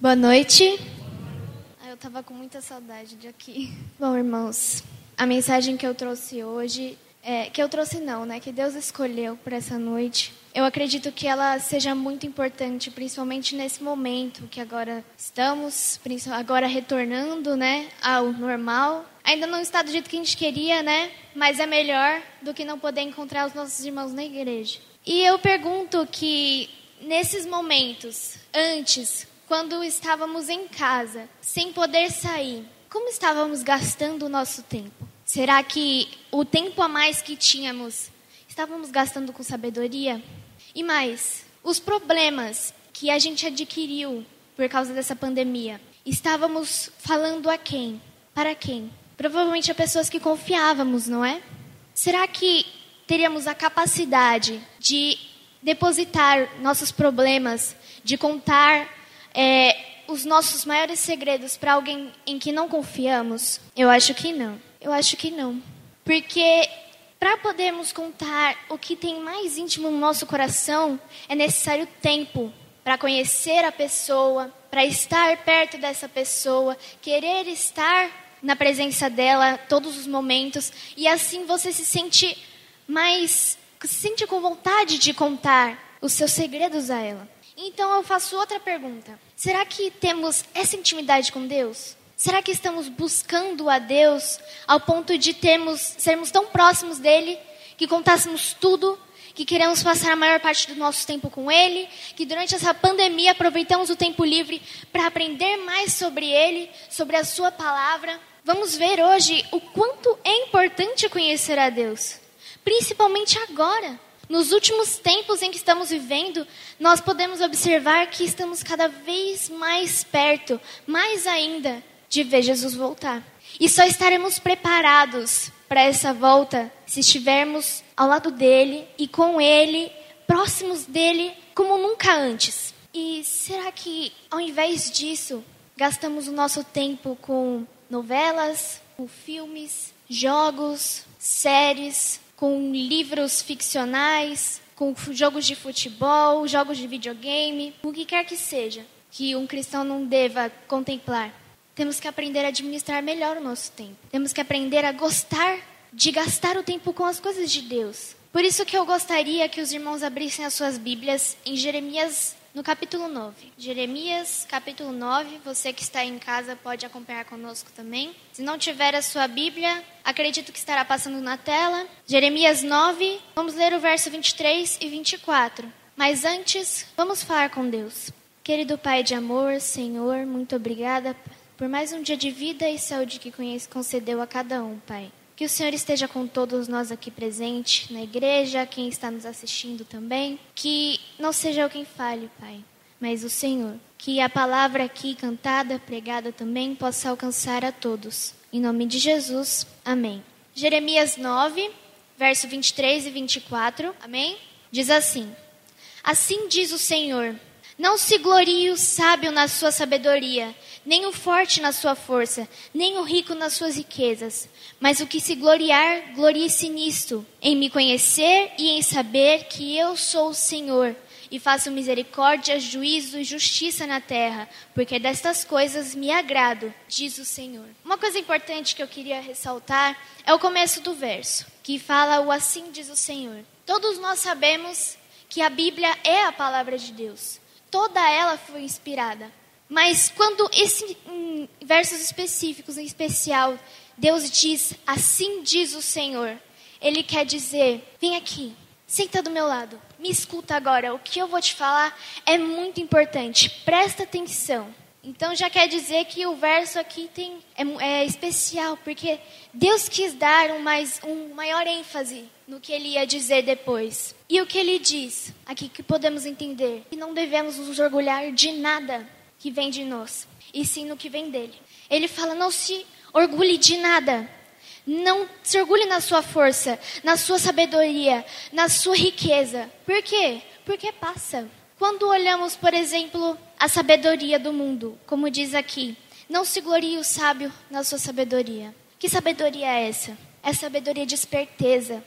Boa noite. Ah, eu estava com muita saudade de aqui. Bom, irmãos, a mensagem que eu trouxe hoje, é, que eu trouxe não, né? Que Deus escolheu para essa noite. Eu acredito que ela seja muito importante, principalmente nesse momento que agora estamos, agora retornando, né, ao normal. Ainda não está do jeito que a gente queria, né? Mas é melhor do que não poder encontrar os nossos irmãos na igreja. E eu pergunto que nesses momentos, antes, quando estávamos em casa, sem poder sair, como estávamos gastando o nosso tempo? Será que o tempo a mais que tínhamos estávamos gastando com sabedoria? E mais, os problemas que a gente adquiriu por causa dessa pandemia, estávamos falando a quem? Para quem? Provavelmente a pessoas que confiávamos, não é? Será que teríamos a capacidade de depositar nossos problemas, de contar é, os nossos maiores segredos para alguém em que não confiamos? Eu acho que não. Eu acho que não. Porque para podermos contar o que tem mais íntimo no nosso coração, é necessário tempo para conhecer a pessoa, para estar perto dessa pessoa, querer estar na presença dela todos os momentos, e assim você se sente mais, se sente com vontade de contar os seus segredos a ela. Então eu faço outra pergunta: será que temos essa intimidade com Deus? Será que estamos buscando a Deus ao ponto de termos, sermos tão próximos dele que contássemos tudo, que queremos passar a maior parte do nosso tempo com ele, que durante essa pandemia aproveitamos o tempo livre para aprender mais sobre ele, sobre a sua palavra? Vamos ver hoje o quanto é importante conhecer a Deus, principalmente agora. Nos últimos tempos em que estamos vivendo, nós podemos observar que estamos cada vez mais perto, mais ainda, de ver Jesus voltar. E só estaremos preparados para essa volta se estivermos ao lado dele e com ele, próximos dele, como nunca antes. E será que, ao invés disso, gastamos o nosso tempo com novelas, com filmes, jogos, séries, com livros ficcionais, com jogos de futebol, jogos de videogame, o que quer que seja que um cristão não deva contemplar. Temos que aprender a administrar melhor o nosso tempo. Temos que aprender a gostar de gastar o tempo com as coisas de Deus. Por isso que eu gostaria que os irmãos abrissem as suas Bíblias em Jeremias no capítulo 9. Jeremias, capítulo 9. Você que está em casa pode acompanhar conosco também. Se não tiver a sua Bíblia, acredito que estará passando na tela. Jeremias 9, vamos ler o verso 23 e 24. Mas antes, vamos falar com Deus. Querido Pai de amor, Senhor, muito obrigada por mais um dia de vida e saúde que concedeu a cada um, Pai. Que o Senhor esteja com todos nós aqui presentes na igreja, quem está nos assistindo também. Que não seja eu quem fale, Pai, mas o Senhor. Que a palavra aqui cantada, pregada também, possa alcançar a todos. Em nome de Jesus, amém. Jeremias 9, verso 23 e 24, amém? Diz assim: Assim diz o Senhor. Não se glorie o sábio na sua sabedoria, nem o forte na sua força, nem o rico nas suas riquezas. Mas o que se gloriar, glorie-se nisto, em me conhecer e em saber que eu sou o Senhor, e faço misericórdia, juízo e justiça na terra, porque destas coisas me agrado, diz o Senhor. Uma coisa importante que eu queria ressaltar é o começo do verso, que fala o assim diz o Senhor. Todos nós sabemos que a Bíblia é a palavra de Deus toda ela foi inspirada. Mas quando esse em versos específicos, em especial, Deus diz: "Assim diz o Senhor", ele quer dizer: "Vem aqui, senta do meu lado, me escuta agora. O que eu vou te falar é muito importante. Presta atenção." Então já quer dizer que o verso aqui tem, é, é especial, porque Deus quis dar um, mais, um maior ênfase no que ele ia dizer depois. E o que ele diz aqui que podemos entender? Que não devemos nos orgulhar de nada que vem de nós, e sim no que vem dele. Ele fala: não se orgulhe de nada. Não se orgulhe na sua força, na sua sabedoria, na sua riqueza. Por quê? Porque passa. Quando olhamos, por exemplo, a sabedoria do mundo, como diz aqui, não se glorie o sábio na sua sabedoria. Que sabedoria é essa? É sabedoria de esperteza,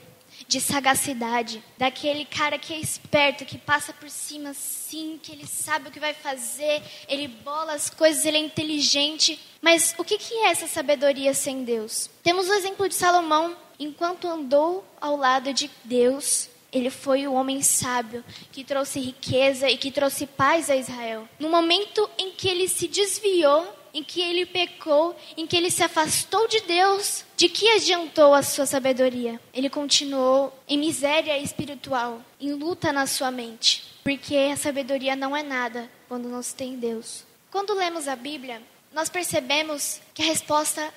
de sagacidade, daquele cara que é esperto, que passa por cima sim, que ele sabe o que vai fazer, ele bola as coisas, ele é inteligente. Mas o que, é essa sabedoria sem Deus? Temos o exemplo de Salomão, enquanto andou ao lado de Deus, ele foi o homem sábio que trouxe riqueza e que trouxe paz a Israel. No momento em que ele se desviou, em que ele pecou, em que ele se afastou de Deus, de que adiantou a sua sabedoria? Ele continuou em miséria espiritual, em luta na sua mente, porque a sabedoria não é nada quando não se tem Deus. Quando lemos a Bíblia, nós percebemos que a resposta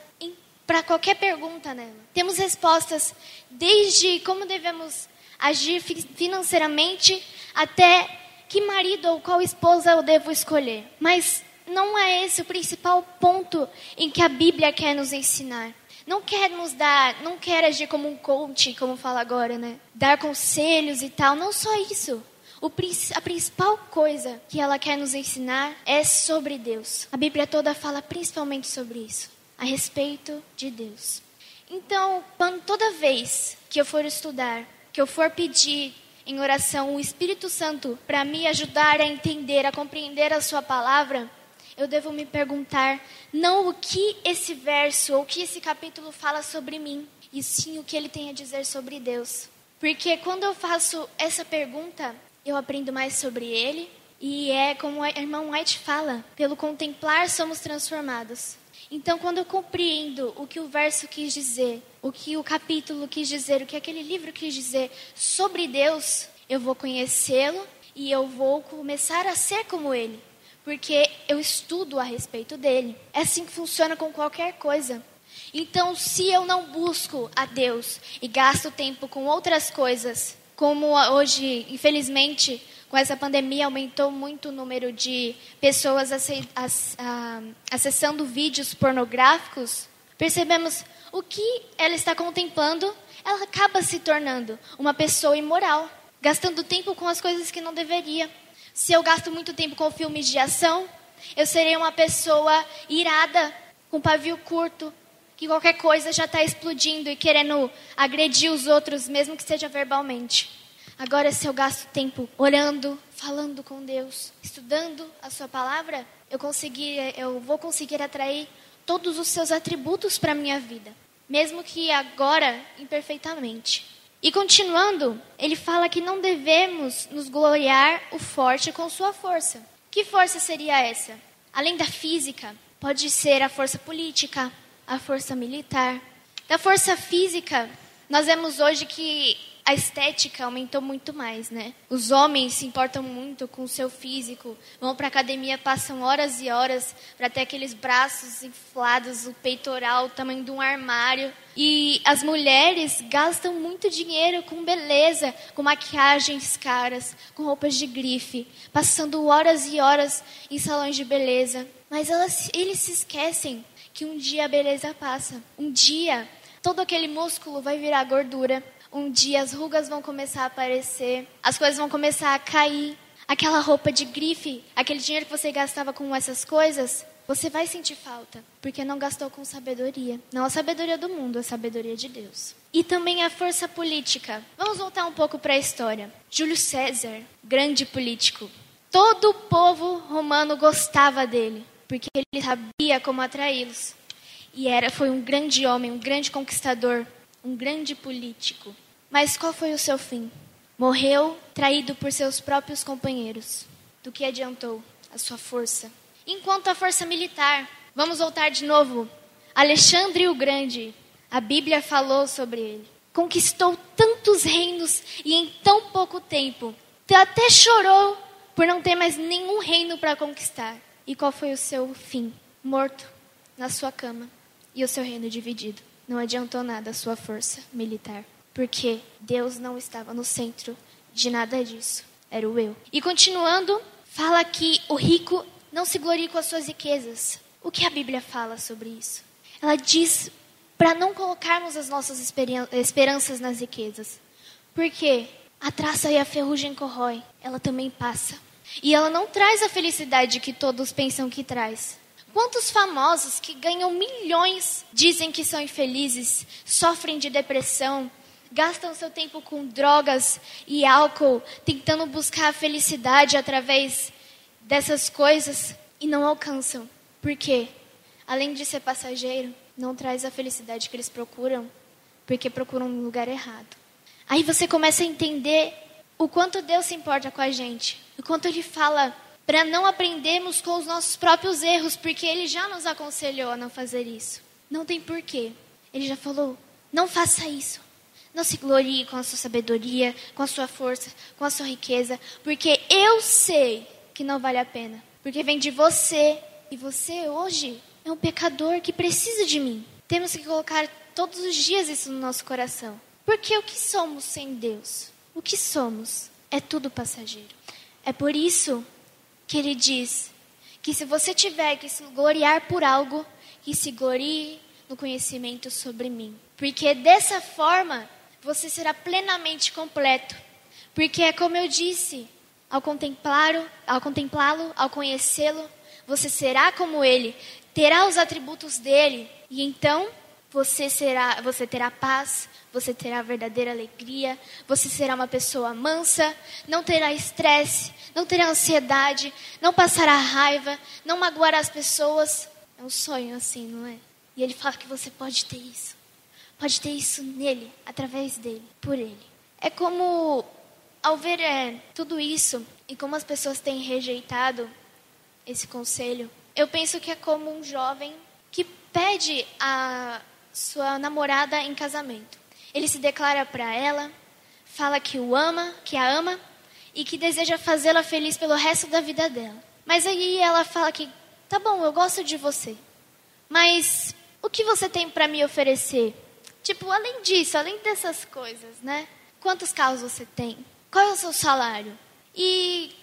para qualquer pergunta nela. Temos respostas desde como devemos agir financeiramente até que marido ou qual esposa eu devo escolher. Mas não é esse o principal ponto em que a Bíblia quer nos ensinar. Não quer nos dar, não quer agir como um coach, como fala agora, né? Dar conselhos e tal. Não só isso. O, a principal coisa que ela quer nos ensinar é sobre Deus. A Bíblia toda fala principalmente sobre isso, a respeito de Deus. Então, quando, toda vez que eu for estudar, que eu for pedir em oração o Espírito Santo para me ajudar a entender, a compreender a Sua palavra, eu devo me perguntar não o que esse verso ou o que esse capítulo fala sobre mim, e sim o que ele tem a dizer sobre Deus. Porque quando eu faço essa pergunta, eu aprendo mais sobre ele, e é como a irmã White fala: pelo contemplar somos transformados. Então, quando eu compreendo o que o verso quis dizer, o que o capítulo quis dizer, o que aquele livro quis dizer sobre Deus, eu vou conhecê-lo e eu vou começar a ser como ele porque eu estudo a respeito dele. É assim que funciona com qualquer coisa. Então, se eu não busco a Deus e gasto tempo com outras coisas, como hoje, infelizmente, com essa pandemia aumentou muito o número de pessoas acessando vídeos pornográficos, percebemos o que ela está contemplando, ela acaba se tornando uma pessoa imoral, gastando tempo com as coisas que não deveria. Se eu gasto muito tempo com filmes de ação, eu serei uma pessoa irada, com pavio curto, que qualquer coisa já está explodindo e querendo agredir os outros, mesmo que seja verbalmente. Agora, se eu gasto tempo orando, falando com Deus, estudando a Sua palavra, eu, eu vou conseguir atrair todos os seus atributos para a minha vida, mesmo que agora imperfeitamente. E continuando, ele fala que não devemos nos gloriar o forte com sua força. Que força seria essa? Além da física, pode ser a força política, a força militar. Da força física, nós vemos hoje que a estética aumentou muito mais, né? Os homens se importam muito com o seu físico, vão para academia, passam horas e horas para ter aqueles braços inflados, o peitoral, o tamanho de um armário. E as mulheres gastam muito dinheiro com beleza, com maquiagens caras, com roupas de grife, passando horas e horas em salões de beleza. Mas elas, eles se esquecem que um dia a beleza passa. Um dia todo aquele músculo vai virar gordura um dia as rugas vão começar a aparecer, as coisas vão começar a cair. Aquela roupa de grife, aquele dinheiro que você gastava com essas coisas, você vai sentir falta, porque não gastou com sabedoria. Não a sabedoria do mundo, a sabedoria de Deus. E também a força política. Vamos voltar um pouco para a história. Júlio César, grande político. Todo o povo romano gostava dele, porque ele sabia como atraí-los. E era foi um grande homem, um grande conquistador, um grande político. Mas qual foi o seu fim? Morreu traído por seus próprios companheiros. Do que adiantou a sua força? Enquanto a força militar, vamos voltar de novo. Alexandre o Grande, a Bíblia falou sobre ele. Conquistou tantos reinos e em tão pouco tempo. Até chorou por não ter mais nenhum reino para conquistar. E qual foi o seu fim? Morto na sua cama e o seu reino dividido. Não adiantou nada a sua força militar, porque Deus não estava no centro de nada disso. Era o eu. E continuando, fala que o rico não se glorie com as suas riquezas. O que a Bíblia fala sobre isso? Ela diz para não colocarmos as nossas esperanças nas riquezas. Porque a traça e a ferrugem corrói, ela também passa. E ela não traz a felicidade que todos pensam que traz. Quantos famosos que ganham milhões dizem que são infelizes, sofrem de depressão, gastam seu tempo com drogas e álcool, tentando buscar a felicidade através dessas coisas e não alcançam. Por quê? Além de ser passageiro, não traz a felicidade que eles procuram, porque procuram no lugar errado. Aí você começa a entender o quanto Deus se importa com a gente, o quanto Ele fala para não aprendermos com os nossos próprios erros, porque Ele já nos aconselhou a não fazer isso. Não tem porquê. Ele já falou: não faça isso. Não se glorie com a sua sabedoria, com a sua força, com a sua riqueza, porque eu sei que não vale a pena. Porque vem de você, e você hoje é um pecador que precisa de mim. Temos que colocar todos os dias isso no nosso coração. Porque o que somos sem Deus? O que somos é tudo passageiro. É por isso que ele diz que se você tiver que se gloriar por algo, que se glorie no conhecimento sobre mim. Porque dessa forma você será plenamente completo. Porque é como eu disse, ao contemplá-lo, ao contemplá-lo, ao conhecê-lo, você será como ele, terá os atributos dele, e então você será, você terá paz, você terá verdadeira alegria, você será uma pessoa mansa, não terá estresse, não terá ansiedade, não passará raiva, não magoará as pessoas. É um sonho assim, não é? E ele fala que você pode ter isso. Pode ter isso nele, através dele, por ele. É como, ao ver é, tudo isso e como as pessoas têm rejeitado esse conselho, eu penso que é como um jovem que pede a sua namorada em casamento. Ele se declara para ela, fala que o ama, que a ama e que deseja fazê-la feliz pelo resto da vida dela. Mas aí ela fala que, tá bom, eu gosto de você, mas o que você tem para me oferecer? Tipo, além disso, além dessas coisas, né? Quantos carros você tem? Qual é o seu salário? E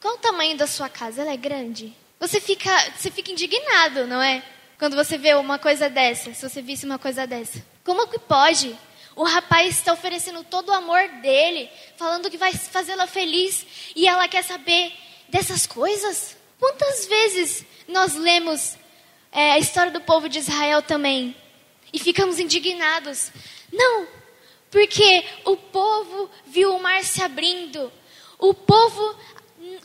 qual o tamanho da sua casa? Ela é grande? Você fica, você fica indignado, não é? Quando você vê uma coisa dessa, se você visse uma coisa dessa. Como que pode? O rapaz está oferecendo todo o amor dele, falando que vai fazê-la feliz, e ela quer saber dessas coisas? Quantas vezes nós lemos é, a história do povo de Israel também e ficamos indignados? Não, porque o povo viu o mar se abrindo, o povo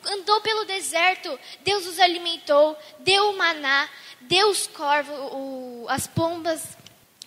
andou pelo deserto, Deus os alimentou, deu o maná, deu os corvos, o, as pombas,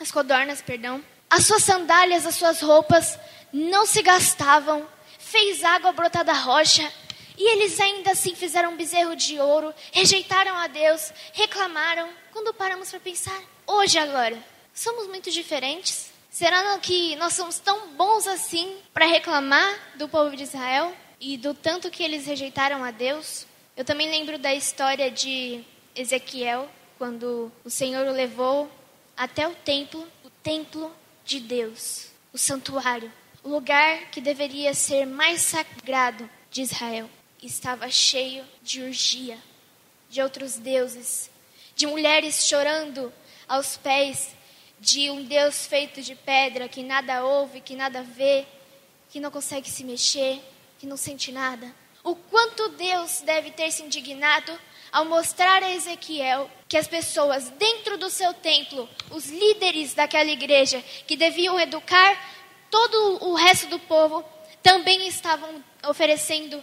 as codornas, perdão. As suas sandálias, as suas roupas não se gastavam, fez água brotar da rocha, e eles ainda assim fizeram um bezerro de ouro, rejeitaram a Deus, reclamaram. Quando paramos para pensar, hoje agora, somos muito diferentes? Será que nós somos tão bons assim para reclamar do povo de Israel e do tanto que eles rejeitaram a Deus? Eu também lembro da história de Ezequiel, quando o Senhor o levou até o templo, o templo de Deus, o santuário, o lugar que deveria ser mais sagrado de Israel, estava cheio de urgia, de outros deuses, de mulheres chorando aos pés de um Deus feito de pedra que nada ouve, que nada vê, que não consegue se mexer, que não sente nada. O quanto Deus deve ter se indignado ao mostrar a Ezequiel que as pessoas dentro do seu templo, os líderes daquela igreja, que deviam educar todo o resto do povo, também estavam oferecendo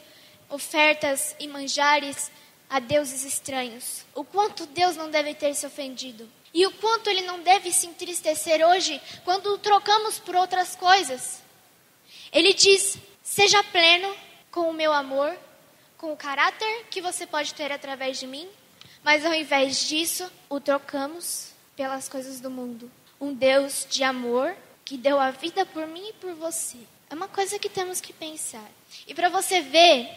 ofertas e manjares a deuses estranhos. O quanto Deus não deve ter se ofendido. E o quanto ele não deve se entristecer hoje quando o trocamos por outras coisas. Ele diz: seja pleno com o meu amor, com o caráter que você pode ter através de mim, mas ao invés disso, o trocamos pelas coisas do mundo. Um Deus de amor que deu a vida por mim e por você. É uma coisa que temos que pensar. E para você ver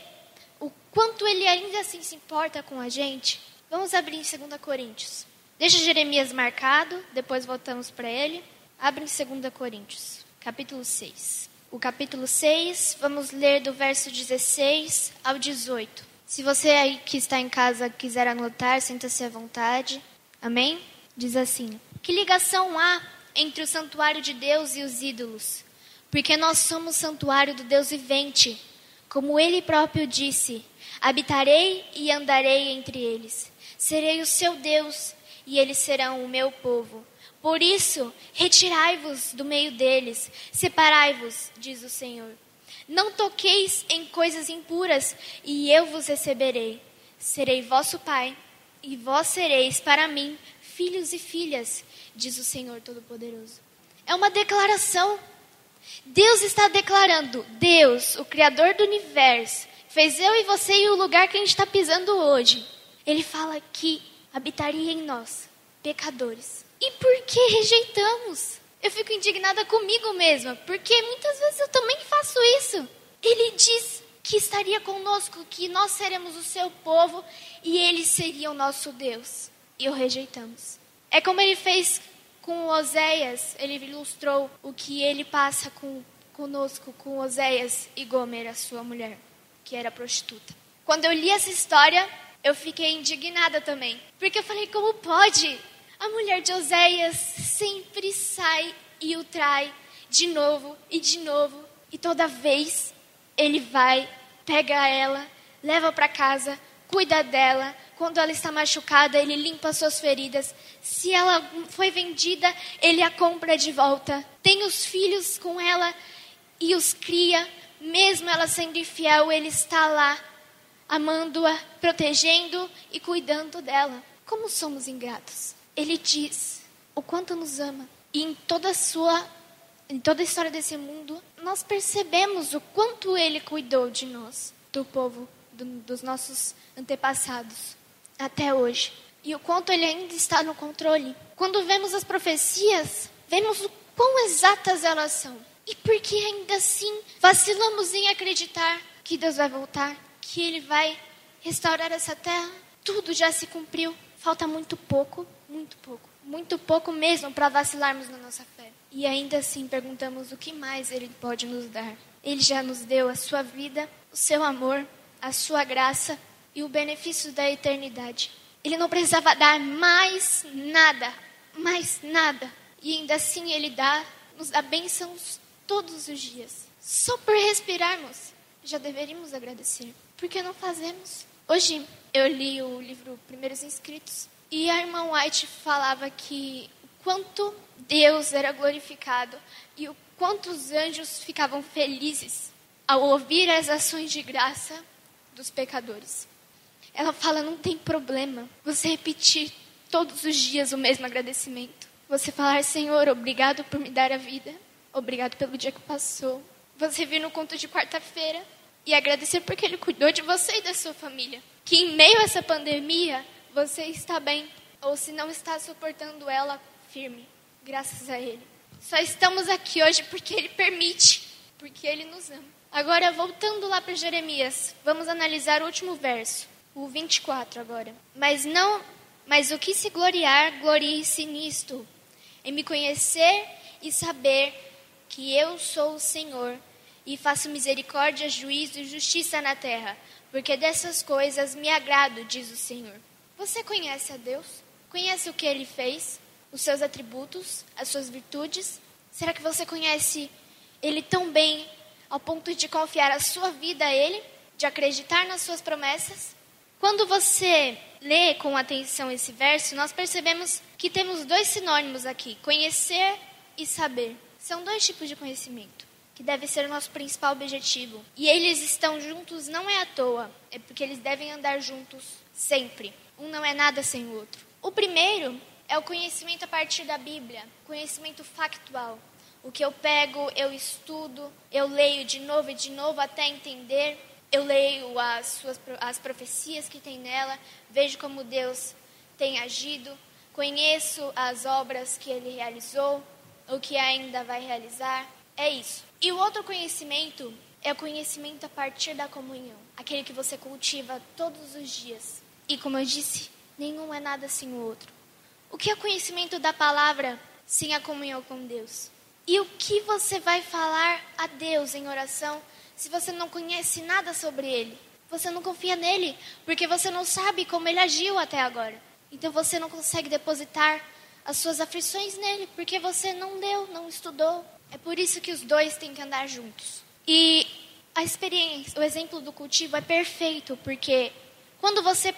o quanto ele ainda assim se importa com a gente, vamos abrir em 2 Coríntios. Deixa Jeremias marcado, depois voltamos para ele. Abre em 2 Coríntios, capítulo 6 o capítulo 6, vamos ler do verso 16 ao 18. Se você aí que está em casa quiser anotar, sinta-se à vontade. Amém? Diz assim: Que ligação há entre o santuário de Deus e os ídolos? Porque nós somos santuário do Deus vivente. Como ele próprio disse: Habitarei e andarei entre eles. Serei o seu Deus e eles serão o meu povo. Por isso, retirai-vos do meio deles, separai-vos, diz o Senhor. Não toqueis em coisas impuras, e eu vos receberei. Serei vosso pai, e vós sereis para mim filhos e filhas, diz o Senhor Todo-Poderoso. É uma declaração. Deus está declarando: Deus, o Criador do universo, fez eu e você e o lugar que a gente está pisando hoje. Ele fala que habitaria em nós, pecadores. E por que rejeitamos? Eu fico indignada comigo mesma, porque muitas vezes eu também faço isso. Ele diz que estaria conosco, que nós seremos o seu povo e ele seria o nosso Deus. E o rejeitamos. É como ele fez com Oséias, ele ilustrou o que ele passa com, conosco, com Oséias e Gomer, a sua mulher, que era prostituta. Quando eu li essa história, eu fiquei indignada também. Porque eu falei, como pode? A mulher de Oséias sempre sai e o trai de novo e de novo. E toda vez ele vai, pega ela, leva para casa, cuida dela. Quando ela está machucada, ele limpa suas feridas. Se ela foi vendida, ele a compra de volta. Tem os filhos com ela e os cria. Mesmo ela sendo infiel, ele está lá, amando-a, protegendo e cuidando dela. Como somos ingratos? Ele diz o quanto nos ama. E em toda a sua em toda a história desse mundo, nós percebemos o quanto ele cuidou de nós, do povo, do, dos nossos antepassados, até hoje. E o quanto ele ainda está no controle. Quando vemos as profecias, vemos o quão exatas elas são. E por que ainda assim vacilamos em acreditar que Deus vai voltar, que ele vai restaurar essa terra? Tudo já se cumpriu, falta muito pouco muito pouco, muito pouco mesmo para vacilarmos na nossa fé. E ainda assim perguntamos o que mais Ele pode nos dar. Ele já nos deu a sua vida, o seu amor, a sua graça e o benefício da eternidade. Ele não precisava dar mais nada, mais nada. E ainda assim Ele dá, nos dá bênçãos todos os dias. Só por respirarmos, já deveríamos agradecer. Por que não fazemos? Hoje eu li o livro Primeiros Inscritos e a irmã White falava que o quanto Deus era glorificado e o quanto os anjos ficavam felizes ao ouvir as ações de graça dos pecadores. Ela fala: não tem problema você repetir todos os dias o mesmo agradecimento. Você falar: Senhor, obrigado por me dar a vida, obrigado pelo dia que passou. Você vir no conto de quarta-feira e agradecer porque Ele cuidou de você e da sua família. Que em meio a essa pandemia, você está bem, ou se não está suportando ela, firme, graças a Ele. Só estamos aqui hoje porque Ele permite, porque Ele nos ama. Agora, voltando lá para Jeremias, vamos analisar o último verso, o 24 agora. Mas não, mas o que se gloriar, glorie-se nisto, em me conhecer e saber que eu sou o Senhor e faço misericórdia, juízo e justiça na terra, porque dessas coisas me agrado, diz o Senhor. Você conhece a Deus? Conhece o que ele fez? Os seus atributos? As suas virtudes? Será que você conhece ele tão bem ao ponto de confiar a sua vida a ele? De acreditar nas suas promessas? Quando você lê com atenção esse verso, nós percebemos que temos dois sinônimos aqui: conhecer e saber. São dois tipos de conhecimento que deve ser o nosso principal objetivo. E eles estão juntos não é à toa, é porque eles devem andar juntos sempre. Um não é nada sem o outro. O primeiro é o conhecimento a partir da Bíblia, conhecimento factual. O que eu pego, eu estudo, eu leio de novo e de novo até entender. Eu leio as, suas, as profecias que tem nela, vejo como Deus tem agido, conheço as obras que ele realizou, o que ainda vai realizar. É isso. E o outro conhecimento é o conhecimento a partir da comunhão, aquele que você cultiva todos os dias. E como eu disse, nenhum é nada sem o outro. O que é conhecimento da palavra sem a comunhão com Deus? E o que você vai falar a Deus em oração se você não conhece nada sobre Ele? Você não confia nele, porque você não sabe como ele agiu até agora. Então você não consegue depositar as suas aflições nele, porque você não deu, não estudou. É por isso que os dois têm que andar juntos. E a experiência, o exemplo do cultivo é perfeito, porque quando você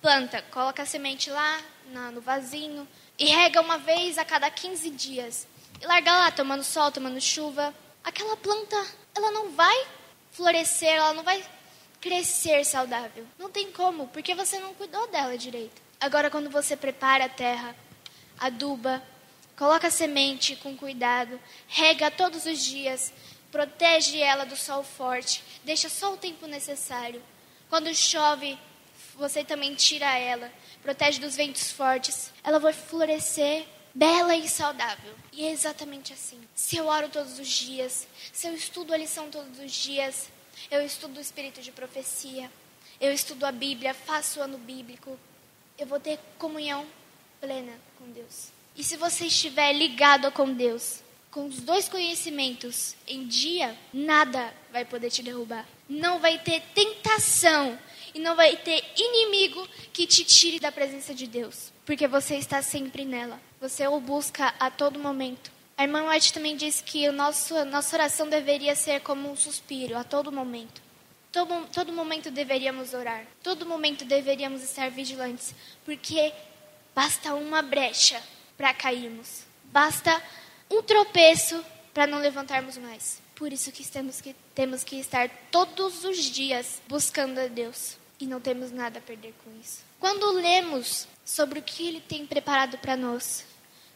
planta, coloca a semente lá na, no vasinho e rega uma vez a cada 15 dias. E larga lá, tomando sol, tomando chuva. Aquela planta, ela não vai florescer, ela não vai crescer saudável. Não tem como, porque você não cuidou dela direito. Agora, quando você prepara a terra, aduba, coloca a semente com cuidado, rega todos os dias, protege ela do sol forte, deixa só o tempo necessário. Quando chove, você também tira ela, protege dos ventos fortes. Ela vai florescer bela e saudável. E é exatamente assim. Se eu oro todos os dias, se eu estudo a lição todos os dias, eu estudo o espírito de profecia, eu estudo a Bíblia, faço o ano bíblico, eu vou ter comunhão plena com Deus. E se você estiver ligado com Deus, com os dois conhecimentos em dia, nada vai poder te derrubar. Não vai ter tentação e não vai ter inimigo que te tire da presença de Deus, porque você está sempre nela. Você o busca a todo momento. A irmã White também disse que o nosso, nossa oração deveria ser como um suspiro, a todo momento. Todo, todo momento deveríamos orar. Todo momento deveríamos estar vigilantes. Porque basta uma brecha para cairmos. Basta um tropeço para não levantarmos mais. Por isso que temos, que temos que estar todos os dias buscando a Deus. E não temos nada a perder com isso. Quando lemos sobre o que Ele tem preparado para nós,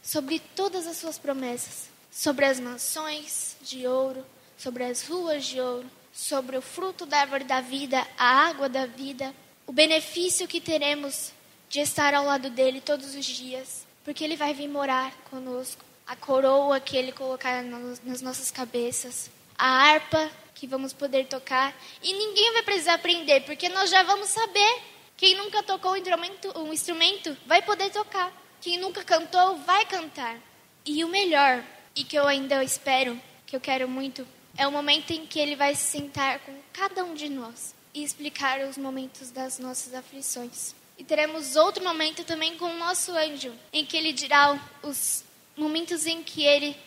sobre todas as suas promessas, sobre as mansões de ouro, sobre as ruas de ouro, sobre o fruto da árvore da vida, a água da vida, o benefício que teremos de estar ao lado dele todos os dias, porque ele vai vir morar conosco, a coroa que ele colocar nas nossas cabeças, a harpa que vamos poder tocar, e ninguém vai precisar aprender, porque nós já vamos saber. Quem nunca tocou um instrumento, um instrumento vai poder tocar. Quem nunca cantou vai cantar. E o melhor, e que eu ainda espero, que eu quero muito, é o momento em que ele vai se sentar com cada um de nós e explicar os momentos das nossas aflições. E teremos outro momento também com o nosso anjo, em que ele dirá os momentos em que ele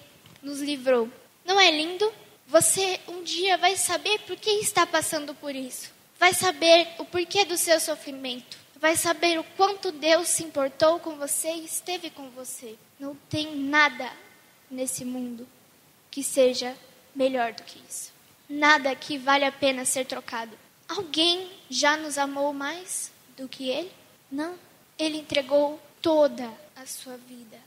nos livrou. Não é lindo? Você um dia vai saber por que está passando por isso. Vai saber o porquê do seu sofrimento vai saber o quanto Deus se importou com você e esteve com você. Não tem nada nesse mundo que seja melhor do que isso. Nada que vale a pena ser trocado. Alguém já nos amou mais do que Ele? Não. Ele entregou toda a sua vida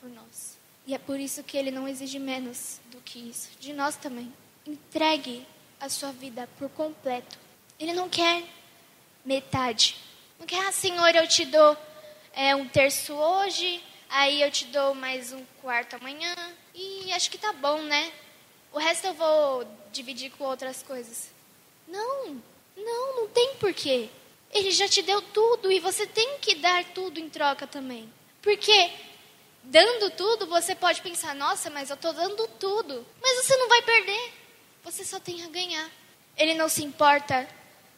por nós. E é por isso que Ele não exige menos do que isso. De nós também. Entregue a sua vida por completo. Ele não quer metade. Não quer, ah, Senhor, eu te dou é, um terço hoje, aí eu te dou mais um quarto amanhã, e acho que tá bom, né? O resto eu vou dividir com outras coisas. Não, não, não tem porquê. Ele já te deu tudo e você tem que dar tudo em troca também. Porque dando tudo, você pode pensar, nossa, mas eu estou dando tudo. Mas você não vai perder. Você só tem a ganhar. Ele não se importa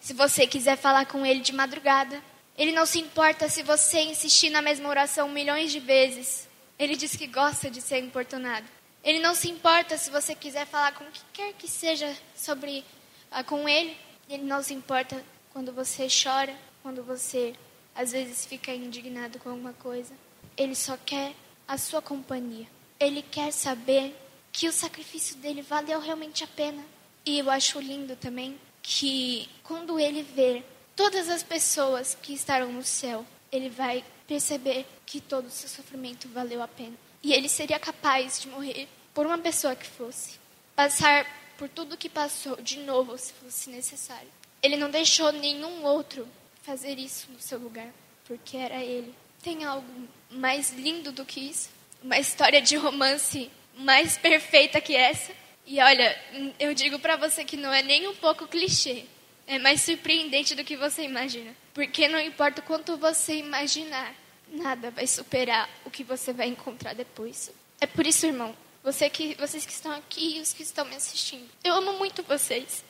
se você quiser falar com ele de madrugada. Ele não se importa se você insistir na mesma oração milhões de vezes. Ele diz que gosta de ser importunado. Ele não se importa se você quiser falar com o que quer que seja sobre uh, com ele. Ele não se importa quando você chora, quando você às vezes fica indignado com alguma coisa. Ele só quer a sua companhia. Ele quer saber que o sacrifício dele valeu realmente a pena. E eu acho lindo também que quando ele vê todas as pessoas que estarão no céu, ele vai perceber que todo o seu sofrimento valeu a pena. E ele seria capaz de morrer por uma pessoa que fosse. Passar por tudo que passou de novo, se fosse necessário. Ele não deixou nenhum outro fazer isso no seu lugar, porque era ele. Tem algo mais lindo do que isso? Uma história de romance mais perfeita que essa? E olha, eu digo para você que não é nem um pouco clichê é mais surpreendente do que você imagina. Porque não importa o quanto você imaginar, nada vai superar o que você vai encontrar depois. É por isso, irmão, você que, vocês que estão aqui e os que estão me assistindo, eu amo muito vocês.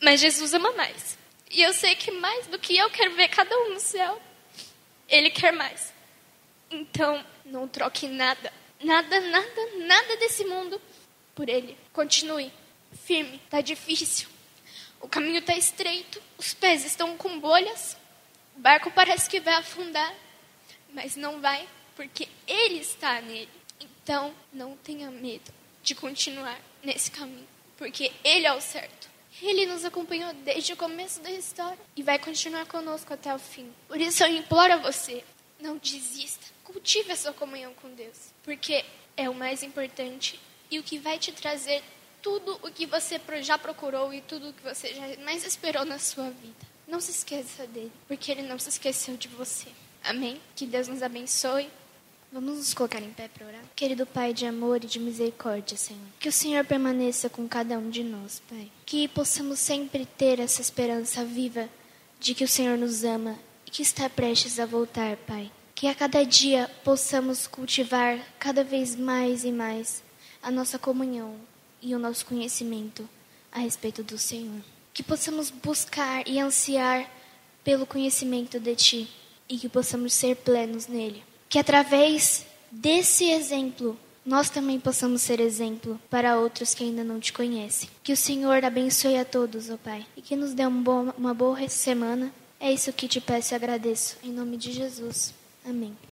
Mas Jesus ama mais. E eu sei que mais do que eu quero ver cada um no céu, Ele quer mais. Então, não troque nada, nada, nada, nada desse mundo por Ele. Continue firme. Tá difícil. O caminho está estreito, os pés estão com bolhas, O barco parece que vai afundar, mas não vai, porque Ele está nele. Então, não tenha medo de continuar nesse caminho, porque Ele é o certo. Ele nos acompanhou desde o começo da história e vai continuar conosco até o fim. Por isso eu imploro a você, não desista. Cultive a sua comunhão com Deus, porque é o mais importante e o que vai te trazer tudo o que você já procurou e tudo o que você já mais esperou na sua vida. Não se esqueça dele, porque ele não se esqueceu de você. Amém? Que Deus nos abençoe. Vamos nos colocar em pé para orar. Querido Pai de amor e de misericórdia, Senhor. Que o Senhor permaneça com cada um de nós, Pai. Que possamos sempre ter essa esperança viva de que o Senhor nos ama e que está prestes a voltar, Pai. Que a cada dia possamos cultivar cada vez mais e mais a nossa comunhão e o nosso conhecimento a respeito do Senhor. Que possamos buscar e ansiar pelo conhecimento de Ti e que possamos ser plenos nele. Que através desse exemplo nós também possamos ser exemplo para outros que ainda não te conhecem. Que o Senhor abençoe a todos, ó oh Pai, e que nos dê um bom, uma boa semana. É isso que te peço e agradeço. Em nome de Jesus. Amém.